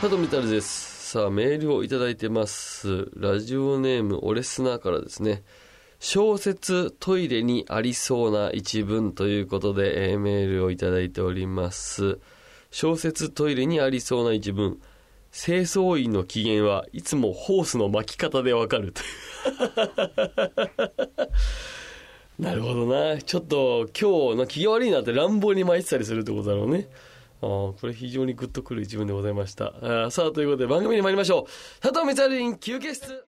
佐藤みたるです。さあ、メールをいただいてます。ラジオネーム、オレスナーからですね。小説トイレにありそうな一文ということで、えーメールをいただいております。小説トイレにありそうな一文。清掃員の機嫌はいつもホースの巻き方でわかるという。なるほどな。ちょっと今日の機嫌悪いなって乱暴に巻いてたりするってことだろうね。ああこれ非常にグッとくる一文でございました。あさあ、ということで番組に参りましょう。佐藤光晴院休憩室。